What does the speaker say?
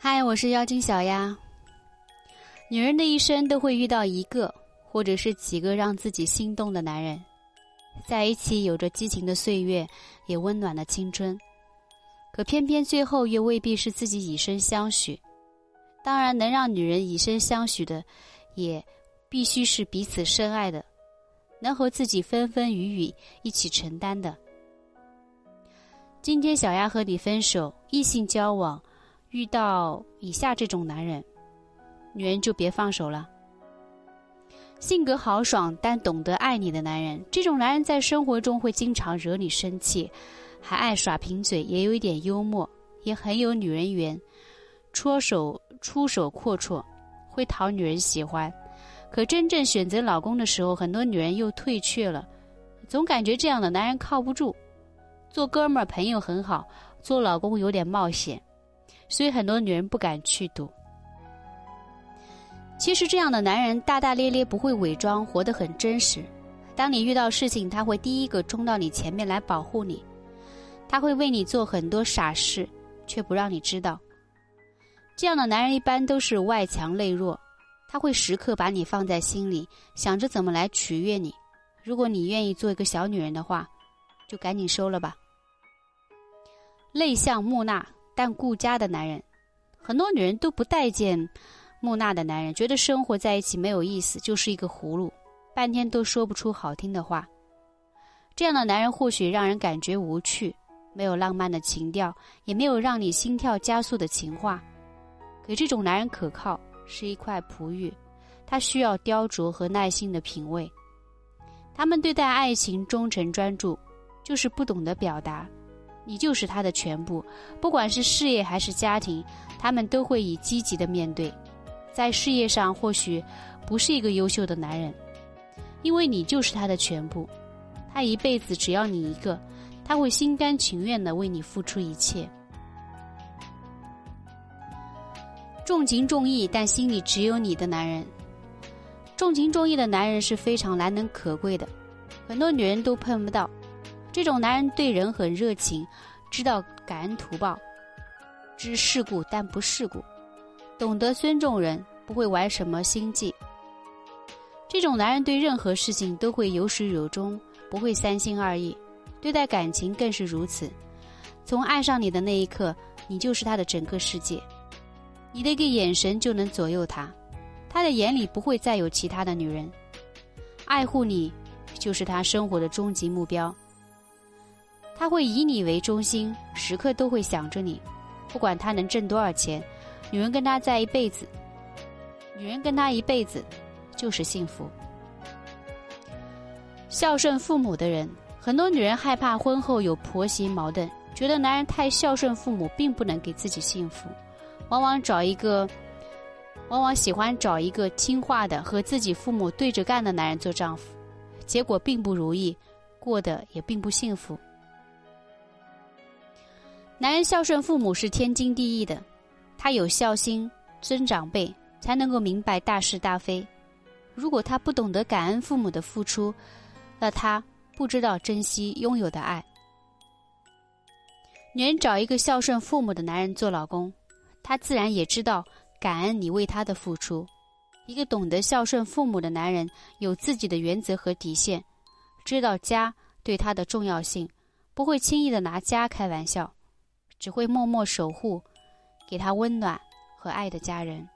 嗨，我是妖精小丫。女人的一生都会遇到一个或者是几个让自己心动的男人，在一起有着激情的岁月，也温暖了青春。可偏偏最后又未必是自己以身相许。当然，能让女人以身相许的，也必须是彼此深爱的，能和自己风风雨雨一起承担的。今天小丫和你分手，异性交往。遇到以下这种男人，女人就别放手了。性格豪爽但懂得爱你的男人，这种男人在生活中会经常惹你生气，还爱耍贫嘴，也有一点幽默，也很有女人缘，出手出手阔绰，会讨女人喜欢。可真正选择老公的时候，很多女人又退却了，总感觉这样的男人靠不住。做哥们儿朋友很好，做老公有点冒险。所以很多女人不敢去赌。其实这样的男人大大咧咧，不会伪装，活得很真实。当你遇到事情，他会第一个冲到你前面来保护你，他会为你做很多傻事，却不让你知道。这样的男人一般都是外强内弱，他会时刻把你放在心里，想着怎么来取悦你。如果你愿意做一个小女人的话，就赶紧收了吧。内向木讷。但顾家的男人，很多女人都不待见木讷的男人，觉得生活在一起没有意思，就是一个葫芦，半天都说不出好听的话。这样的男人或许让人感觉无趣，没有浪漫的情调，也没有让你心跳加速的情话。可这种男人可靠，是一块璞玉，他需要雕琢和耐心的品味。他们对待爱情忠诚专注，就是不懂得表达。你就是他的全部，不管是事业还是家庭，他们都会以积极的面对。在事业上或许不是一个优秀的男人，因为你就是他的全部，他一辈子只要你一个，他会心甘情愿的为你付出一切。重情重义但心里只有你的男人，重情重义的男人是非常难能可贵的，很多女人都碰不到。这种男人对人很热情，知道感恩图报，知世故但不世故，懂得尊重人，不会玩什么心计。这种男人对任何事情都会有始有终，不会三心二意，对待感情更是如此。从爱上你的那一刻，你就是他的整个世界，你的一个眼神就能左右他，他的眼里不会再有其他的女人，爱护你就是他生活的终极目标。他会以你为中心，时刻都会想着你，不管他能挣多少钱，女人跟他在一辈子，女人跟他一辈子就是幸福。孝顺父母的人，很多女人害怕婚后有婆媳矛盾，觉得男人太孝顺父母并不能给自己幸福，往往找一个，往往喜欢找一个听话的和自己父母对着干的男人做丈夫，结果并不如意，过得也并不幸福。男人孝顺父母是天经地义的，他有孝心，尊长辈，才能够明白大是大非。如果他不懂得感恩父母的付出，那他不知道珍惜拥有的爱。女人找一个孝顺父母的男人做老公，她自然也知道感恩你为他的付出。一个懂得孝顺父母的男人，有自己的原则和底线，知道家对他的重要性，不会轻易的拿家开玩笑。只会默默守护，给他温暖和爱的家人。